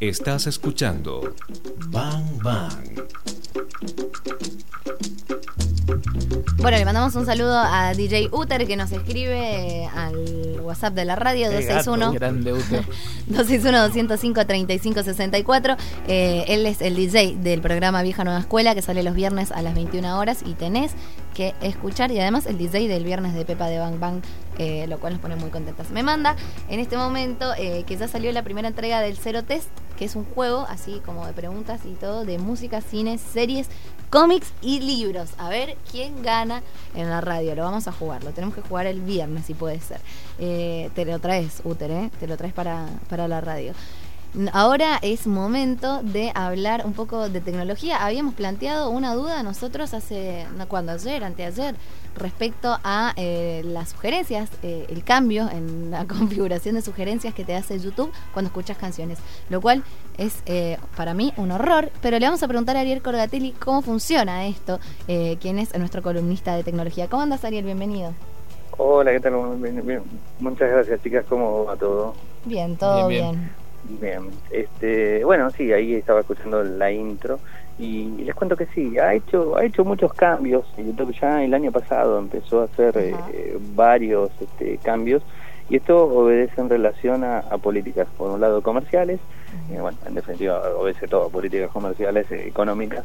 Estás escuchando Bang Bang. Bueno, le mandamos un saludo a DJ Uter que nos escribe al WhatsApp de la radio 261 261 205 3564. él es el DJ del programa Vieja Nueva Escuela que sale los viernes a las 21 horas y tenés que escuchar y además el DJ del viernes de Pepa de Bang Bang, eh, lo cual nos pone muy contentas. Me manda en este momento eh, que ya salió la primera entrega del Cero Test, que es un juego así como de preguntas y todo de música, cines, series, cómics y libros. A ver quién gana en la radio. Lo vamos a jugar. Lo tenemos que jugar el viernes, si puede ser. Eh, te lo traes, Uter, ¿eh? Te lo traes para, para la radio. Ahora es momento de hablar un poco de tecnología. Habíamos planteado una duda nosotros hace, no, cuando ayer, anteayer, respecto a eh, las sugerencias, eh, el cambio en la configuración de sugerencias que te hace YouTube cuando escuchas canciones, lo cual es eh, para mí un horror, pero le vamos a preguntar a Ariel Corgatelli cómo funciona esto, quien es nuestro columnista de tecnología. ¿Cómo andas, Ariel? Bienvenido. Hola, ¿qué tal? Muchas gracias, chicas. ¿Cómo va todo? Bien, todo bien. Bien, este, bueno, sí, ahí estaba escuchando la intro y les cuento que sí, ha hecho ha hecho muchos cambios. YouTube ya el año pasado empezó a hacer eh, varios este, cambios y esto obedece en relación a, políticas, por un lado comerciales, eh, bueno, en definitiva obedece todo a políticas comerciales, eh, económicas.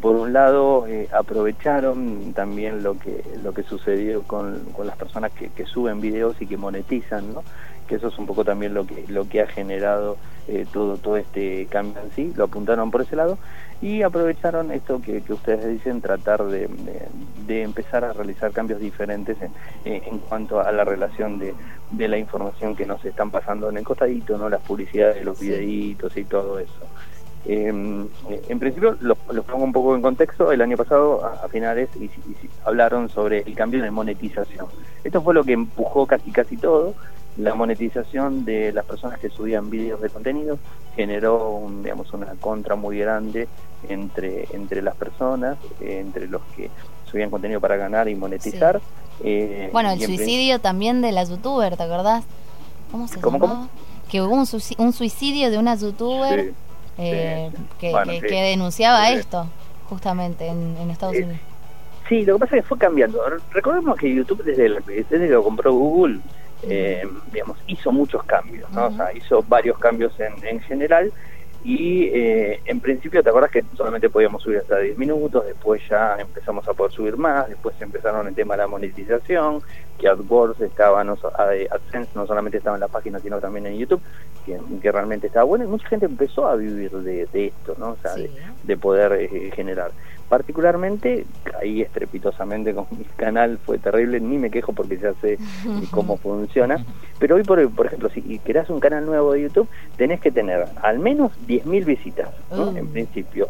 por un lado aprovecharon también lo que lo que sucedió con, con las personas que, que suben videos y que monetizan, ¿no? Que eso es un poco también lo que lo que ha generado eh, todo todo este cambio en sí lo apuntaron por ese lado y aprovecharon esto que, ustedes dicen tratar de, de, empezar a realizar cambios diferentes en, eh, en cuanto a la relación de, de, la información que nos están pasando en el costadito no las publicidades los videitos y todo eso. Em, eh, en principio, los lo, pongo un poco en contexto, el año pasado, a, finales, y, hablaron sobre el cambio de monetización. Esto fue lo que empujó casi casi todo, la monetización de las personas que subían vídeos de contenido generó un, digamos una contra muy grande entre entre las personas entre los que subían contenido para ganar y monetizar eh, bueno el suicidio también de la youtuber te acordás cómo se ¿Cómo, que hubo un, suicidio de una youtuber eh, que, que, denunciaba esto justamente en, Estados Unidos. sí lo que pasa es que fue cambiando. Recordemos que YouTube desde, desde que lo compró Google eh, digamos, hizo muchos cambios, ¿no? O sea, hizo varios cambios en, en general y eh, en principio te acuerdas que solamente podíamos subir hasta 10 minutos, después ya empezamos a poder subir más, después empezaron el tema de la monetización, que AdWords estaba, no, AdSense no solamente estaba en la página sino también en YouTube, que, que realmente estaba bueno y mucha gente empezó a vivir de, esto, ¿no? O sea, de, poder eh, generar. Particularmente caí estrepitosamente con mi canal, fue terrible, ni me quejo porque ya sé cómo funciona. Pero hoy, por, por ejemplo, si querés un canal nuevo de YouTube, tenés que tener al menos 10.000 visitas, mm. en principio,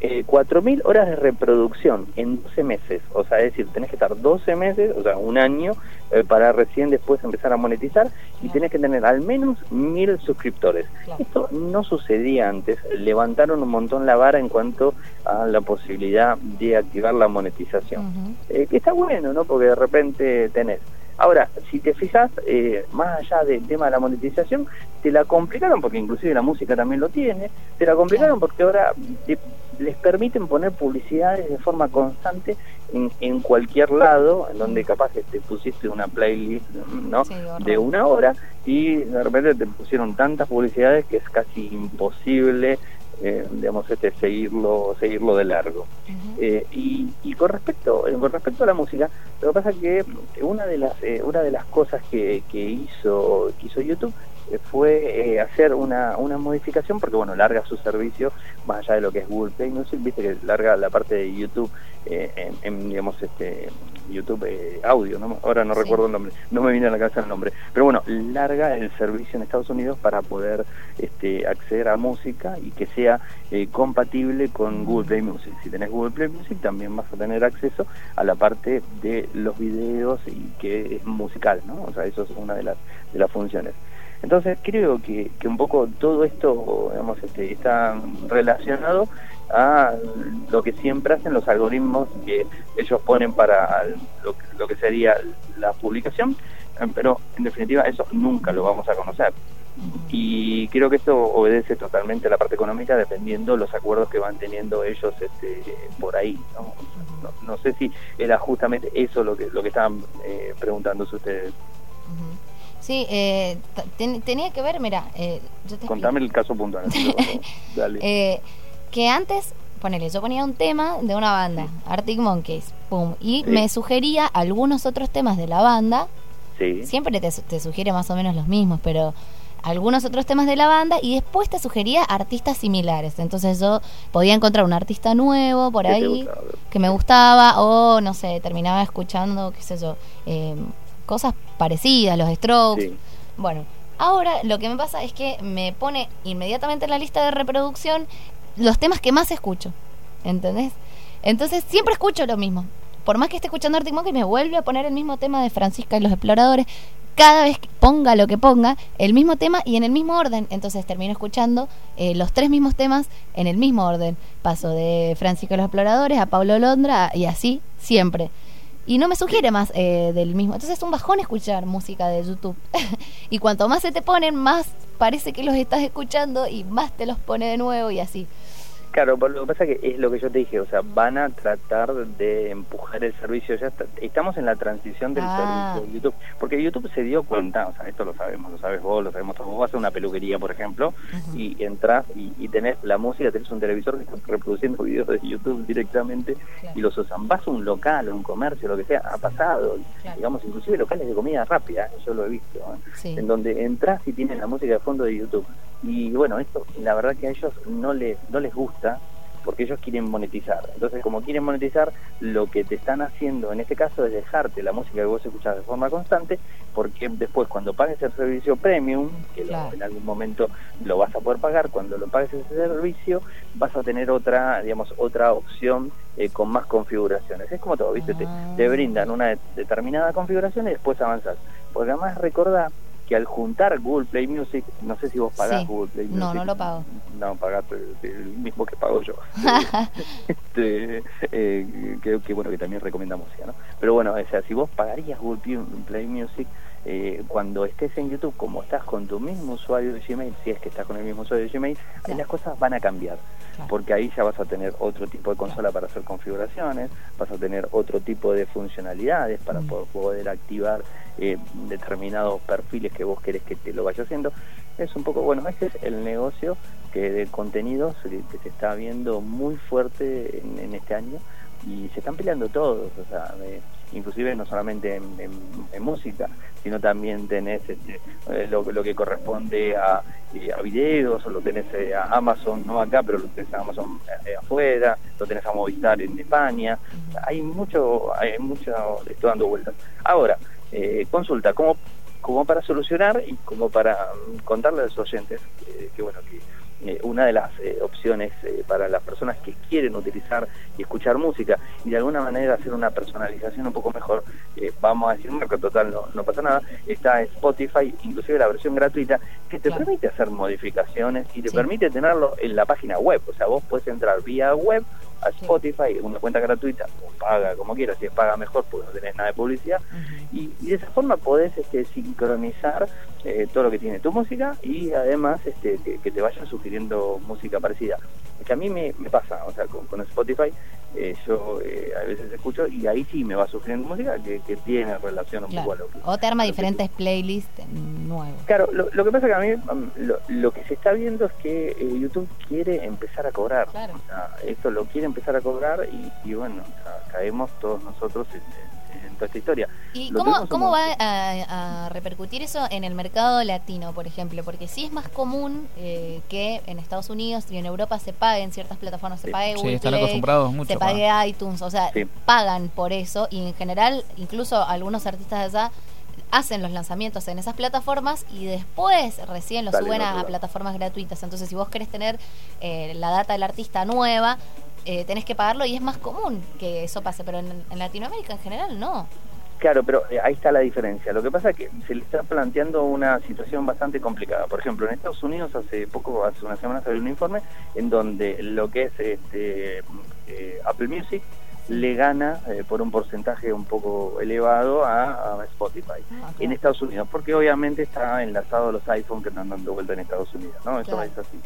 eh, 4.000 horas de reproducción en 12 meses, o sea, es decir, tenés que estar 12 meses, o sea, un año, eh, para recién después empezar a monetizar y tenés que tener al menos 1.000 suscriptores. Esto no sucedía antes, levantaron un montón la vara en cuanto a la posibilidad de activar la monetización. Eh, que está bueno, ¿no? Porque de repente tenés. Ahora, si te fijas, eh, más allá del tema de la monetización, te la complicaron, porque inclusive la música también lo tiene, te la complicaron porque ahora les permiten poner publicidades de forma constante en, en, cualquier lado, en donde capaz que te pusiste una playlist ¿no? de una hora y de repente te pusieron tantas publicidades que es casi imposible eh, digamos este seguirlo seguirlo de largo. Eh, y, y, con respecto eh, con respecto a la música lo que pasa es que una de las una de las cosas que, que hizo que hizo YouTube fue hacer una, una modificación porque bueno larga su servicio más allá de lo que es Google Play Music viste que larga la parte de YouTube en, en, digamos este YouTube eh, Audio, ¿no? ahora no recuerdo el nombre, no me viene a la cabeza el nombre, pero bueno, larga el servicio en Estados Unidos para poder este, acceder a música y que sea eh, compatible con Google Play Music. Si tenés Google Play Music también vas a tener acceso a la parte de los videos y que es musical, ¿no? O sea, eso es una de las, de las funciones. Entonces creo que, que un poco todo esto digamos, este, está relacionado a lo que siempre hacen los algoritmos que ellos ponen para lo, lo que sería la publicación, pero en definitiva eso nunca lo vamos a conocer. Y creo que esto obedece totalmente a la parte económica dependiendo los acuerdos que van teniendo ellos este, por ahí. ¿no? sé si era justamente eso lo que, lo que estaban eh, preguntándose ustedes. Sí, eh, tenía que ver, mira, eh, Contame el caso puntual. Eh, que antes, ponele, yo ponía un tema de una banda, Arctic Monkeys, pum, y me sugería algunos otros temas de la banda. Sí. Siempre te, te sugiere más o menos los mismos, pero algunos otros temas de la banda y después te sugería artistas similares. Entonces yo podía encontrar un artista nuevo por ahí que me gustaba o no sé, terminaba escuchando, qué sé yo, eh, cosas parecidas, los strokes. Bueno, ahora lo que me pasa es que me pone inmediatamente en la lista de reproducción los temas que más escucho. ¿Entendés? Entonces siempre escucho lo mismo. Por más que esté escuchando Arctic me vuelve a poner el mismo tema de Francisca y los exploradores. Cada vez que ponga lo que ponga, el mismo tema y en el mismo orden. Entonces termino escuchando eh, los tres mismos temas en el mismo orden. Paso de Francisca y los exploradores a Pablo Londra y así siempre y no me sugiere más eh, del mismo. Entonces es un bajón escuchar música de YouTube. y cuanto más se te ponen, más parece que los estás escuchando y más te los pone de nuevo y así. Claro, lo que pasa que es lo que yo te dije, o sea, van a tratar de empujar el servicio, ya estamos en la transición del ah. servicio de YouTube, porque YouTube se dio cuenta, o sea, esto lo sabemos, lo sabes vos, lo sabemos todos, vos vas a una peluquería, por ejemplo, y entras y, tenés la música, tenés un televisor que está reproduciendo videos de YouTube directamente y los usan. Vas a un local, a un comercio, lo que sea, ha pasado, digamos, inclusive locales de comida rápida, yo lo he visto, ¿eh? en donde entras y tienen la música de fondo de YouTube. Y bueno, esto la verdad que a ellos no les, no les gusta porque ellos quieren monetizar. Entonces, como quieren monetizar, lo que te están haciendo en este caso es dejarte la música que vos escuchás de forma constante, porque después cuando pagues el servicio premium, que en algún momento lo vas a poder pagar, cuando lo pagues ese servicio, vas a tener otra, digamos, otra opción eh, con más configuraciones. Es como todo, ¿viste? Te, te, ah. brindan una determinada configuración y después avanzas. Porque además recordá que al juntar Google Play Music, no sé si vos pagás Google Play Music. No, no lo pago. No, pagás el mismo que pago yo. este, eh, que, bueno, que también recomienda música, ¿no? Pero bueno, o sea, si vos pagarías Google Play Music, eh, cuando estés en YouTube, como estás con tu mismo usuario de Gmail, si es que estás con el mismo usuario de Gmail, ahí las cosas van a cambiar, porque ahí ya vas a tener otro tipo de consola para hacer configuraciones, vas a tener otro tipo de funcionalidades para mm. poder, activar eh, determinados perfiles que vos querés que te lo vaya haciendo. Es un poco, bueno, este es el negocio que de contenidos que se está viendo muy fuerte en, este año y se están peleando todos, o sea, inclusive no solamente en, música, sino también tenés este, eh, lo, que corresponde a, eh, a videos, o lo tenés eh, a Amazon, no acá, pero lo tenés a Amazon afuera, lo tenés a Movistar en España, hay mucho, hay mucho, estoy dando vueltas. Ahora, consulta, como, como para solucionar y como para mm, contarle a los oyentes, que bueno, que eh, una de las eh, opciones eh, para las personas que quieren utilizar y escuchar música y de alguna manera hacer una personalización un poco mejor, vamos a decir marco total, no, no pasa nada, está Spotify, inclusive la versión gratuita, que te permite hacer modificaciones y te permite tenerlo en la página web, o sea, vos puedes entrar vía web a Spotify, una cuenta gratuita, o paga como quieras, si es paga mejor, porque no tenés nada de publicidad, y, de esa forma podés este, sincronizar eh, todo lo que tiene tu música y además este, que, te vayan sugiriendo música parecida. Que a mí me, pasa, o sea, con, Spotify eh, yo eh, a veces escucho y ahí sí me va sugiriendo música que, tiene relación un poco a lo que... O te arma diferentes playlists nuevos. Claro, lo, que pasa que a mí um, lo, que se está viendo es que YouTube quiere empezar a cobrar. esto lo quiere empezar a cobrar y, bueno, caemos todos nosotros en en toda esta historia. ¿Y cómo, cómo va a, repercutir eso en el mercado latino, por ejemplo? Porque sí es más común eh, que en Estados Unidos y en Europa se paguen ciertas plataformas, se pague sí, están acostumbrados mucho, se pague iTunes, o sea, pagan por eso y en general incluso algunos artistas de allá hacen los lanzamientos en esas plataformas y después recién los suben a, plataformas gratuitas. Entonces, si vos querés tener eh, la data del artista nueva, eh, tenés que pagarlo y es más común que eso pase, pero en, Latinoamérica en general no. Claro, pero eh, ahí está la diferencia. Lo que pasa es que se le está planteando una situación bastante complicada. Por ejemplo, en Estados Unidos hace poco, hace una semana salió un informe en donde lo que es este, eh, Apple Music le gana eh, por un porcentaje un poco elevado a, Spotify ah, en Estados Unidos, porque obviamente está enlazado a los iPhones que están dando vuelta en Estados Unidos, ¿no? Eso es así.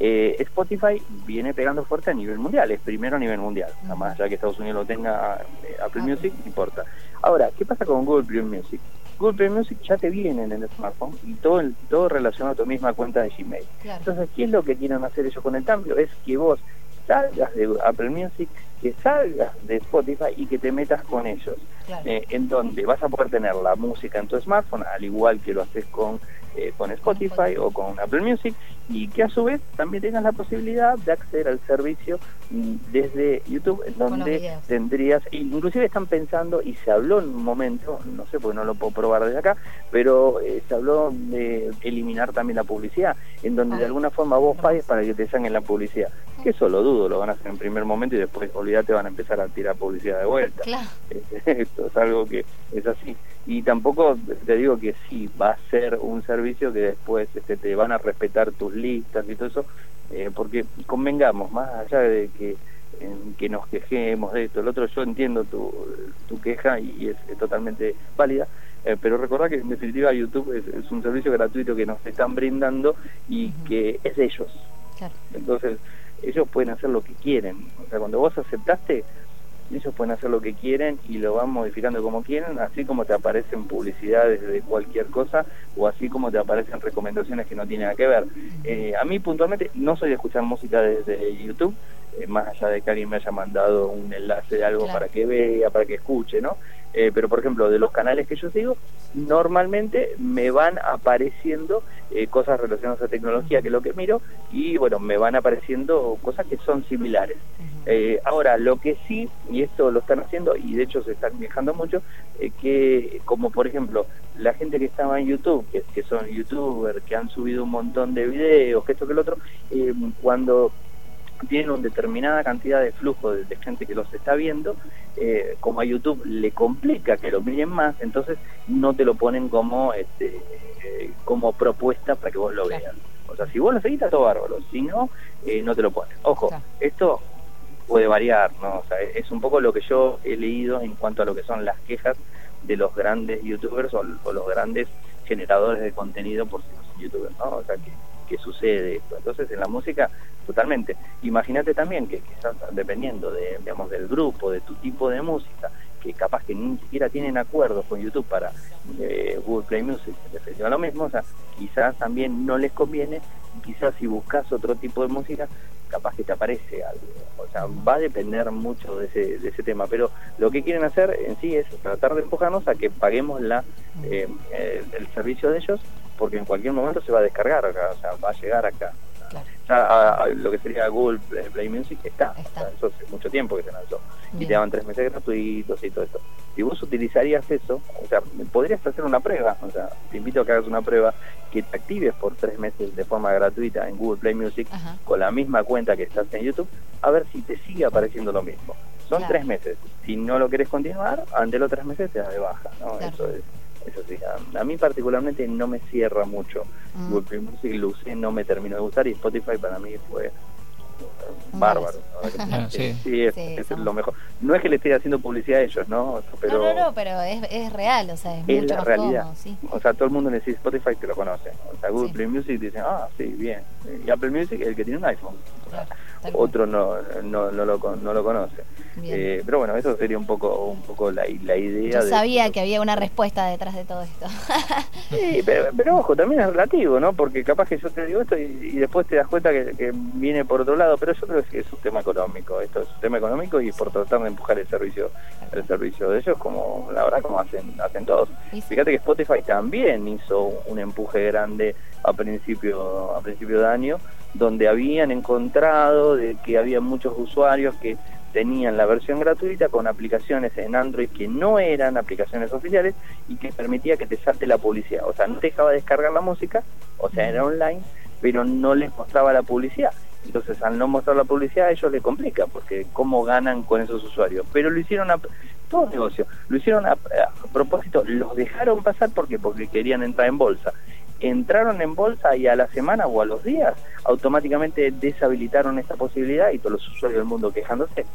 Eh, Spotify viene pegando fuerte a nivel mundial, es primero a nivel mundial, nada más ya que Estados Unidos lo tenga eh, Apple Music, no importa. Ahora, ¿qué pasa con Google Play Music? Google Play Music ya te viene en el smartphone y todo, todo relacionado a tu misma cuenta de Gmail. Entonces, ¿qué es lo que quieren hacer ellos con el cambio? Es que vos salgas de Apple Music, que salgas de Spotify y que te metas con ellos. Eh, en donde vas a poder tener la música en tu smartphone, al igual que lo haces con eh, con Spotify o con Apple Music y que a su vez también tengas la posibilidad de acceder al servicio mm, desde YouTube en donde tendrías inclusive están pensando y se habló en un momento no sé porque no lo puedo probar desde acá pero eh, se habló de eliminar también la publicidad en donde de alguna forma vos pagues para que te salgan la publicidad. Que eso lo dudo lo van a hacer en primer momento y después olvídate van a empezar a tirar publicidad de vuelta. Esto es algo que es así. Y tampoco te digo que sí va a ser un servicio que después este, te van a respetar tus listas y todo eso eh, porque convengamos más allá de que que nos quejemos de esto el otro yo entiendo tu, tu queja y, es, totalmente válida eh, pero recordad que en definitiva YouTube es, un servicio gratuito que nos están brindando y que es de ellos. Entonces ellos pueden hacer lo que quieren. O sea cuando vos aceptaste ellos pueden hacer lo que quieren y lo van modificando como quieren, así como te aparecen publicidades de cualquier cosa o así como te aparecen recomendaciones que no tienen nada que ver. Eh, a mí puntualmente no soy de escuchar música desde YouTube, eh, más allá de que alguien me haya mandado un enlace de algo para que vea, para que escuche, ¿no? Eh, pero por ejemplo, de los canales que yo sigo, normalmente me van apareciendo cosas relacionadas a tecnología, que es lo que miro, y bueno, me van apareciendo cosas que son similares. Eh, ahora, lo que sí, y esto lo están haciendo, y de hecho se están viajando mucho, eh, que como por ejemplo la gente que estaba en YouTube, que, son youtubers, que han subido un montón de videos, que esto que el otro, eh, cuando tienen una determinada cantidad de flujo de, gente que los está viendo, como a YouTube le complica que lo miren más, entonces no te lo ponen como este como propuesta para que vos lo veas. O sea, si vos lo seguís, está todo bárbaro. Si no, no te lo ponen. Ojo, esto puede variar, ¿no? O sea, es un poco lo que yo he leído en cuanto a lo que son las quejas de los grandes youtubers o, los grandes generadores de contenido por los youtubers, ¿no? O sea, que, sucede esto. Entonces, en la música, totalmente. Imagínate también que quizás dependiendo de, digamos, del grupo, de tu tipo de música, que capaz que ni siquiera tienen acuerdos con YouTube para eh, Google Play Music, que lo mismo, o sea, quizás también no les conviene, quizás si buscas otro tipo de música, capaz que te aparece algo. O sea, va a depender mucho de ese, de ese tema, pero lo que quieren hacer en sí es tratar de empujarnos a que paguemos la eh, el, servicio de ellos, porque en cualquier momento se va a descargar acá, o sea, va a llegar acá. Ya lo que sería Google Play, Music está, eso hace mucho tiempo que se lanzó. Y te daban tres meses gratuitos y todo esto. Si vos utilizarías eso, o sea, podrías hacer una prueba, o sea, te invito a que hagas una prueba que te actives por tres meses de forma gratuita en Google Play Music con la misma cuenta que estás en YouTube, a ver si te sigue apareciendo lo mismo. Son tres meses. Si no lo querés continuar, ante los tres meses te da de baja, ¿no? Eso es eso sí, a, mí particularmente no me cierra mucho. Mm. Google Play Music lo usé, no me terminó de gustar y Spotify para mí fue bárbaro. Sí, es, lo mejor. No es que le esté haciendo publicidad a ellos, ¿no? Pero no, no, pero es, es real, o sea, es, mucho la realidad. O sea, todo el mundo necesita Spotify que lo conoce. O sea, Google Play Music dice, ah, sí, bien. Y Apple Music el que tiene un iPhone. Otro no, no, no, lo, no lo conoce. Eh, pero bueno, eso sería un poco un poco la, la idea. Yo sabía que había una respuesta detrás de todo esto. sí, pero, pero, ojo, también es relativo, ¿no? Porque capaz que yo te digo esto y, después te das cuenta que, que, viene por otro lado, pero yo creo que es un tema económico. Esto es un tema económico y por tratar de empujar el servicio el servicio de ellos, como la verdad, como hacen hacen todos. Fíjate que Spotify también hizo un empuje grande a principio a principio de año donde habían encontrado de que había muchos usuarios que tenían la versión gratuita con aplicaciones en Android que no eran aplicaciones oficiales y que permitía que te salte la publicidad. O sea, no te dejaba descargar la música, o sea, era online, pero no les mostraba la publicidad. Entonces, al no mostrar la publicidad, a ellos les complica, porque cómo ganan con esos usuarios. Pero lo hicieron a todo negocio, lo hicieron a, propósito, los dejaron pasar porque porque querían entrar en bolsa entraron en bolsa y a la semana o a los días automáticamente deshabilitaron esta posibilidad y todos los usuarios del mundo quejándose.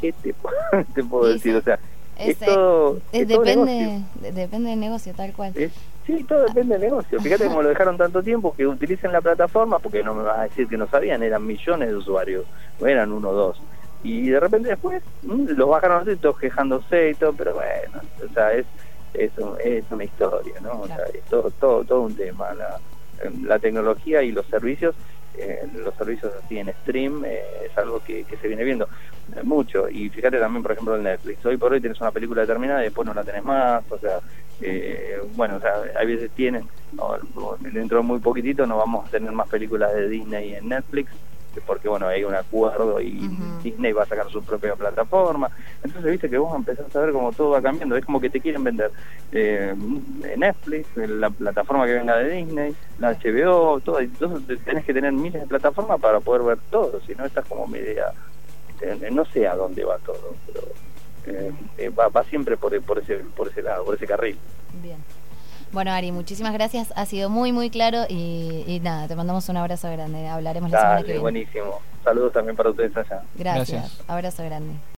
¿qué te, te puedo decir? O sea, es, todo, depende, depende del negocio, tal cual. sí, todo depende del negocio. Fíjate cómo lo dejaron tanto tiempo que utilicen la plataforma, porque no me vas a decir que no sabían, eran millones de usuarios, no eran uno o dos. Y de repente después mm, los bajaron así, todos quejándose y todo, pero bueno, o sea, es, es, es una historia, ¿no? O sea, es todo, todo, todo un tema. La, la tecnología y los servicios eh, los servicios así en stream eh, es algo que, se viene viendo mucho. Y fíjate también, por ejemplo, en Netflix. Hoy por hoy tienes una película determinada y después no la tenés más. O sea, eh, bueno, o sea, hay veces tienen, dentro de muy poquitito no vamos a tener más películas de Disney en Netflix porque bueno hay un acuerdo y Disney va a sacar su propia plataforma. Entonces viste que vos empezás a ver cómo todo va cambiando. Es como que te quieren vender eh, Netflix la plataforma que venga de Disney la HBO todo. Entonces tenés que tener miles de plataformas para poder ver todo. Si no estás como media este, no sé a dónde va todo pero eh, eh, va, va siempre por, por ese por ese lado por ese carril. Bien bueno, Ari, muchísimas gracias. Ha sido muy, muy claro y, nada, te mandamos un abrazo grande. Hablaremos la semana que viene. Buenísimo. Saludos también para ustedes allá. gracias. Abrazo grande.